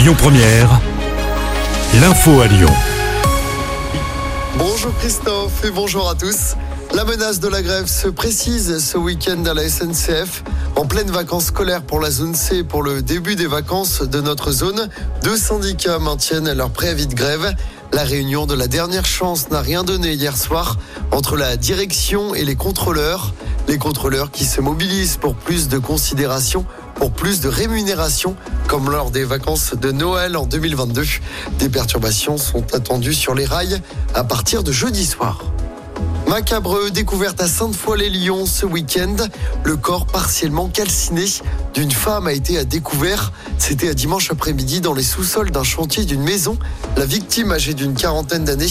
Lyon Première, l'info à Lyon. Bonjour Christophe et bonjour à tous. La menace de la grève se précise ce week-end à la SNCF. En pleine vacances scolaires pour la zone C pour le début des vacances de notre zone, deux syndicats maintiennent leur préavis de grève. La réunion de la dernière chance n'a rien donné hier soir entre la direction et les contrôleurs. Les contrôleurs qui se mobilisent pour plus de considération pour plus de rémunération, comme lors des vacances de Noël en 2022. Des perturbations sont attendues sur les rails à partir de jeudi soir. Macabre découverte à Sainte-Foy-les-Lyons ce week-end. Le corps partiellement calciné d'une femme a été à découvert. C'était à dimanche après-midi dans les sous-sols d'un chantier d'une maison. La victime, âgée d'une quarantaine d'années,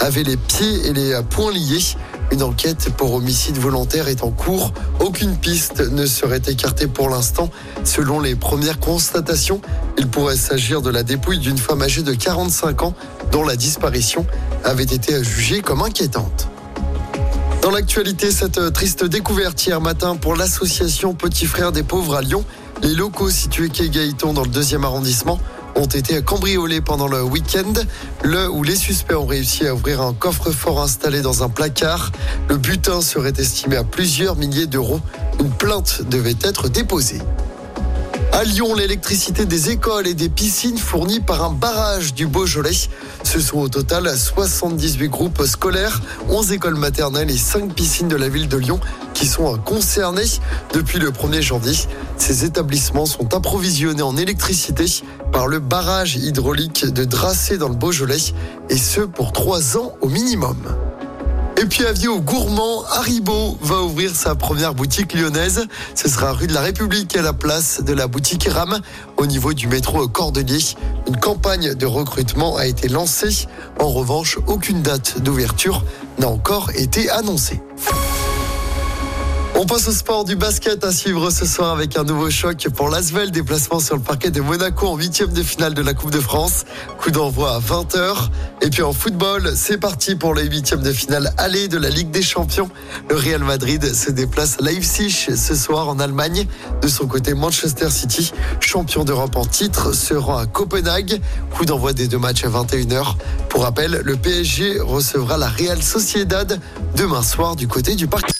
avait les pieds et les poings liés. Une enquête pour homicide volontaire est en cours. Aucune piste ne serait écartée pour l'instant. Selon les premières constatations, il pourrait s'agir de la dépouille d'une femme âgée de 45 ans dont la disparition avait été jugée comme inquiétante. Dans l'actualité, cette triste découverte hier matin pour l'association Petit Frère des Pauvres à Lyon. Les locaux situés quai Gaëton dans le deuxième arrondissement ont été cambriolés pendant le week-end, le où les suspects ont réussi à ouvrir un coffre-fort installé dans un placard. Le butin serait estimé à plusieurs milliers d'euros. Une plainte devait être déposée. À Lyon, l'électricité des écoles et des piscines fournies par un barrage du Beaujolais. Ce sont au total 78 groupes scolaires, 11 écoles maternelles et 5 piscines de la ville de Lyon qui sont concernés depuis le 1er janvier. Ces établissements sont approvisionnés en électricité par le barrage hydraulique de Dracé dans le Beaujolais et ce pour 3 ans au minimum. Et puis avis aux gourmands, Haribo va ouvrir sa première boutique lyonnaise. Ce sera rue de la République à la place de la boutique Ram au niveau du métro Cordelier. Une campagne de recrutement a été lancée. En revanche, aucune date d'ouverture n'a encore été annoncée. On passe au sport du basket à suivre ce soir avec un nouveau choc pour l'Asvel. Déplacement sur le parquet de Monaco en huitième de finale de la Coupe de France. Coup d'envoi à 20h. Et puis en football, c'est parti pour les huitièmes de finale aller de la Ligue des Champions. Le Real Madrid se déplace à Leipzig ce soir en Allemagne. De son côté, Manchester City, champion d'Europe en titre, se rend à Copenhague. Coup d'envoi des deux matchs à 21h. Pour rappel, le PSG recevra la Real Sociedad demain soir du côté du parc.